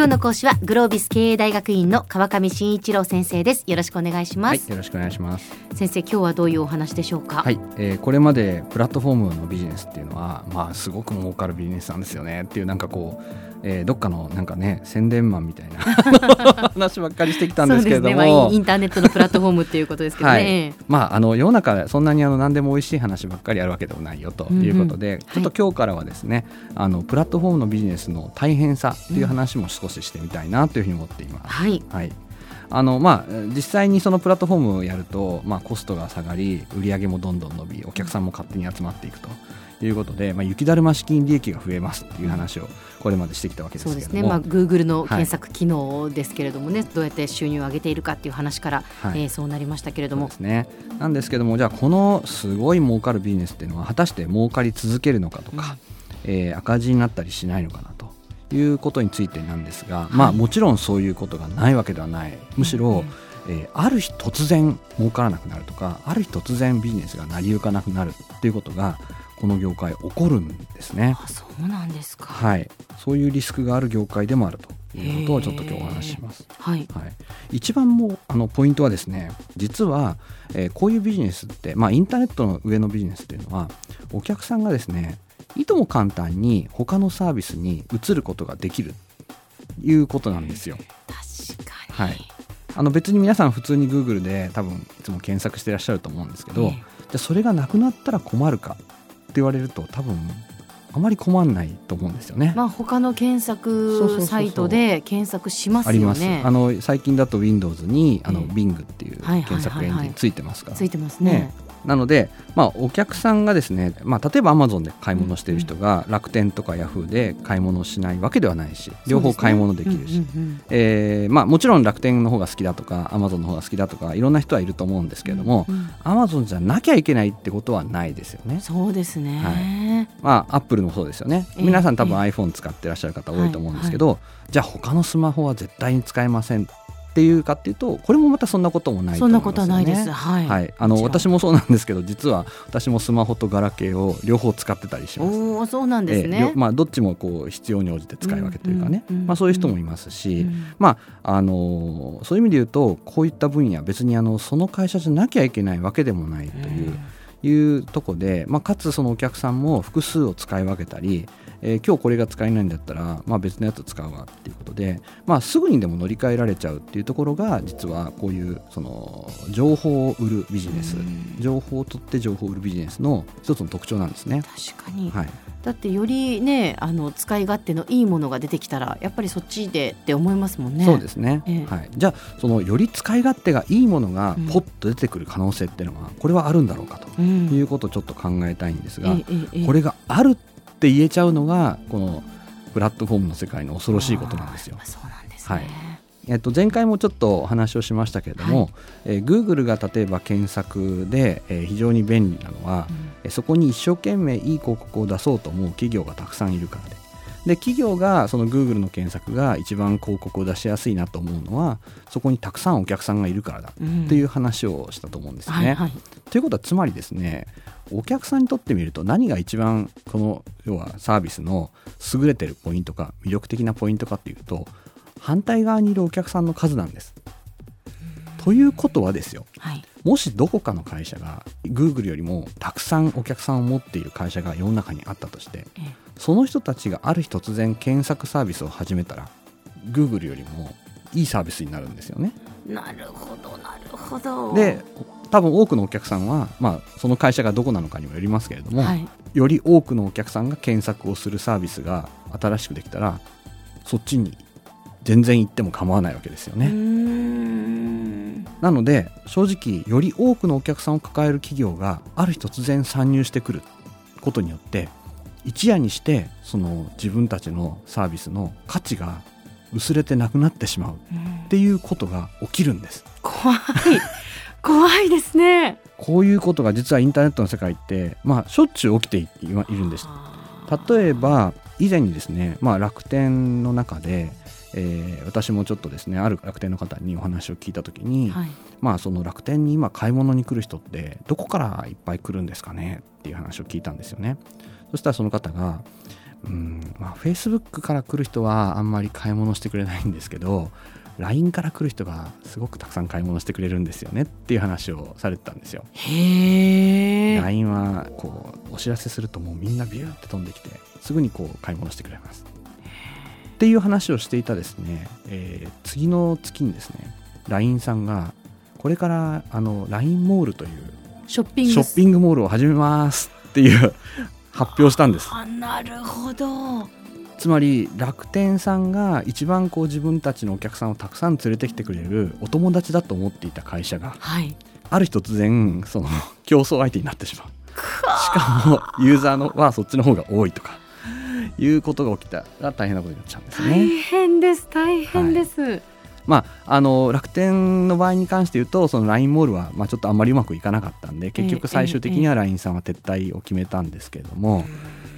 今日の講師はグロービス経営大学院の川上真一郎先生です。よろしくお願いします、はい、よろしくお願いします。先生今日はどういうお話でしょうか？はい、えー、これまでプラットフォームのビジネスっていうのはまあすごく儲かるビジネスなんですよねっていうなんかこうえー、どっかのなんかね宣伝マンみたいな 話ばっかりしてきたんですけれども、ね。まあ、インターネットのプラットフォームっていうことですけどね、はい、まああの世の中そんなにあの何でも美味しい話ばっかりあるわけでもないよということで、うんうん、ちょっと今日からはですね、はい、あのプラットフォームのビジネスの大変さっていう話も少ししてみたいなというふうに思っています。はい、はい。あのまあ、実際にそのプラットフォームをやると、まあ、コストが下がり売り上げもどんどん伸びお客さんも勝手に集まっていくと。いうことで、まあ、雪だるま資金利益が増えますっていう話をこれまでしてきたわけですけれども、そうですね、まあ、Google の検索機能ですけれどもね、はい、どうやって収入を上げているかっていう話から、はい、えー、そうなりましたけれども。ですね、なんですけどもじゃあこのすごい儲かるビジネスっていうのは果たして儲かり続けるのかとか、うん、えー、赤字になったりしないのかなということについてなんですが、はい、まあもちろんそういうことがないわけではない。むしろ、うん、えー、ある日突然儲からなくなるとかある日突然ビジネスが成り行かなくなるっていうことがこの業界起こるんですね。あそうなんですか。はい、そういうリスクがある業界でもあると。いうことをちょっと今日お話しします。はい、はい、一番もあのポイントはですね、実は、えー、こういうビジネスって、まあインターネットの上のビジネスっていうのはお客さんがですね、いとも簡単に他のサービスに移ることができるいうことなんですよ。確かに。はい。あの別に皆さん普通に Google で多分いつも検索してらっしゃると思うんですけど、えー、じゃそれがなくなったら困るかって言われると多分あまり困んないと思うんですよね。まあ他の検索サイトで検索しますよね。あります。あの最近だと Windows にあの Bing っていう検索エンジンついてますから。ついてますね。ねなので、まあ、お客さんがですね、まあ、例えばアマゾンで買い物している人が楽天とかヤフーで買い物しないわけではないし両方買い物できるし、えまあ、もちろん楽天の方が好きだとかアマゾンの方が好きだとかいろんな人はいると思うんですけれども、アマゾンじゃなきゃいけないってことはないですよね。そうですね、はい。まあ、アップルもそうですよね、皆さん多分 iPhone 使ってらっしゃる方多いと思うんですけど、じゃあ他のスマホは絶対に使えませんっていうかっていうとこれもまたそんなこともないと思います、ね、そんなことはないです。はい。はい、あの私もそうなんですけど実は私もスマホとガラケーを両方使ってたりします。おおそうなんですね。まあどっちもこう必要に応じて使い分けというかね、うんうん、まあそういう人もいますし、うん、まああのそういう意味で言うとこういった分野別にあのその会社じゃなきゃいけないわけでもないという。いうとこで、まあ、かつそのお客さんも複数を使い分けたり、えー、今日これが使えないんだったら、まあ、別のやつ使うわっていうことで、まあ、すぐにでも乗り換えられちゃうっていうところが実はこういうその情報を売るビジネス。情報を取って情報を売るビジネスの一つの特徴なんですね。確かに、はいだってよりねあの使い勝手のいいものが出てきたらやっぱりそっちでって思いますもんね。そうですね、えはい、じゃあそのより使い勝手がいいものがポッと出てくる可能性っていうのは、これはあるんだろうかということをちょっと考えたいんですが、うん、これがあるって言えちゃうのがこのプラットフォームの世界の恐ろしいことなんですよ。そうなんですね、はい。えっと、前回もちょっとお話をしましたけれども、はい、えー、Google が例えば検索で、えー、非常に便利なのは、うん、そこに一生懸命いい広告を出そうと思う企業がたくさんいるからで。で企業がその Google の検索が一番広告を出しやすいなと思うのはそこにたくさんお客さんがいるからだっていう話をしたと思うんですよね。はいはい、ということはつまりですねお客さんにとってみると何が一番この要はサービスの優れてるポイントか魅力的なポイントかっていうと反対側にいるお客さんの数なんです。ということはですよ、はい、もしどこかの会社が Google よりもたくさんお客さんを持っている会社が世の中にあったとして、その人たちがある日突然検索サービスを始めたら Google よりもいいサービスになるんですよね。なるほどなるほど。で多分多くのお客さんは、まあ、その会社がどこなのかにもよりますけれども、はい、より多くのお客さんが検索をするサービスが新しくできたらそっちに全然行っても構わないわけですよね。なので正直より多くのお客さんを抱える企業がある日突然参入してくることによって一夜にしてその自分たちのサービスの価値が薄れてなくなってしまうっていうことが起きるんです。怖い 怖いですねこういうことが実はインターネットの世界って、まあ、しょっちゅう起きているんです。例えば以前にですね、まあ、楽天の中で、えー、私もちょっとですねある楽天の方にお話を聞いた時に、はい、まあその楽天に今買い物に来る人ってどこからいっぱい来るんですかねっていう話を聞いたんですよね。そしたらその方がうんまあ、Facebook から来る人はあんまり買い物してくれないんですけど LINE から来る人がすごくたくさん買い物してくれるんですよねっていう話をされてたんですよ。へえ LINE はこうお知らせするともうみんなビューって飛んできてすぐにこう買い物してくれます。っていう話をしていたですね、えー次の月にですね LINE さんがこれからあの LINE モールというショッピング。ショッピングモールを始めますっていう 発表したんです。あなるほど。つまり楽天さんが一番こう自分たちのお客さんをたくさん連れてきてくれるお友達だと思っていた会社がはい。ある日突然その競争相手になってしまう。しかもユーザーのはそっちの方が多いとかいうことが起きたら大変なことになっちゃうんです大ね。変です。大変です、まあ、あの楽天の場合に関して言うとその LINE モールは、まあ、ちょっとあんまりうまくいかなかったんで結局最終的には LINE さんは撤退を決めたんですけれども、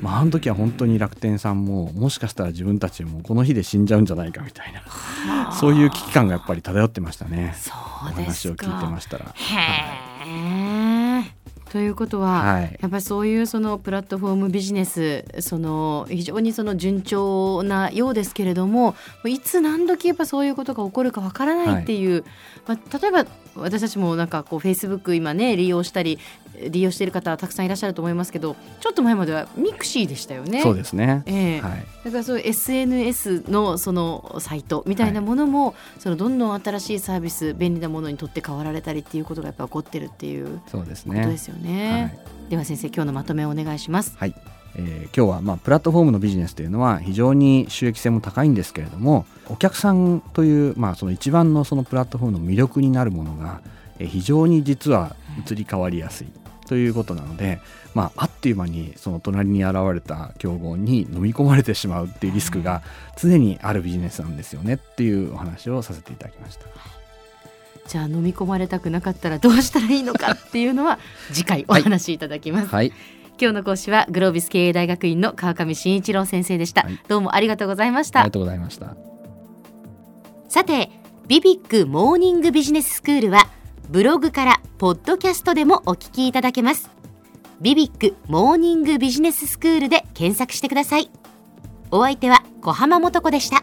まあ、あの時は本当に楽天さんももしかしたら自分たちもこの日で死んじゃうんじゃないかみたいなはあ。そういう危機感がやっぱり漂ってましたね。そおうですか。話を聞いてましたら。へえということは、はい。やっぱりそういうそのプラットフォームビジネスその非常にその順調なようですけれどもいつ何時やっぱそういうことが起こるかわからないっていう、まあ、例えば私たちもなんかこうフェイスブック今ね利用したり利用している方はたくさんいらっしゃると思いますけどちょっと前までは mixi でしたよね。そうですね、ええ。はい。だからそういう SNS のそのサイトみたいなものも、そのどんどん新しいサービス便利なものにとって変わられたりっていうことがやっぱ起こってるっていうそうですことでねすよね。はいでは先生今日のまとめをお願いします。はいえー今日はまあプラットフォームのビジネスというのは非常に収益性も高いんですけれどもお客さんという、まあ、その一番のそのプラットフォームの魅力になるものが、えー非常に実は移り変わりやすいということなので、まあ、あっという間にその隣に現れた競合に飲み込まれてしまうっていうリスクが常にあるビジネスなんですよねっていうお話をさせていただきました。じゃあ飲み込まれたくなかったらどうしたらいいのかっていうのは 次回お話しいただきます。はい、今日の講師はグロービス経営大学院の川上真一郎先生でした。はいどうもありがとうございましたありが。とうございました。さてビビックモーニングビジネススクールはブログからポッドキャストでもお聞きいただけますビビックモーニングビジネススクールで検索してくださいお相手は小浜もとこでした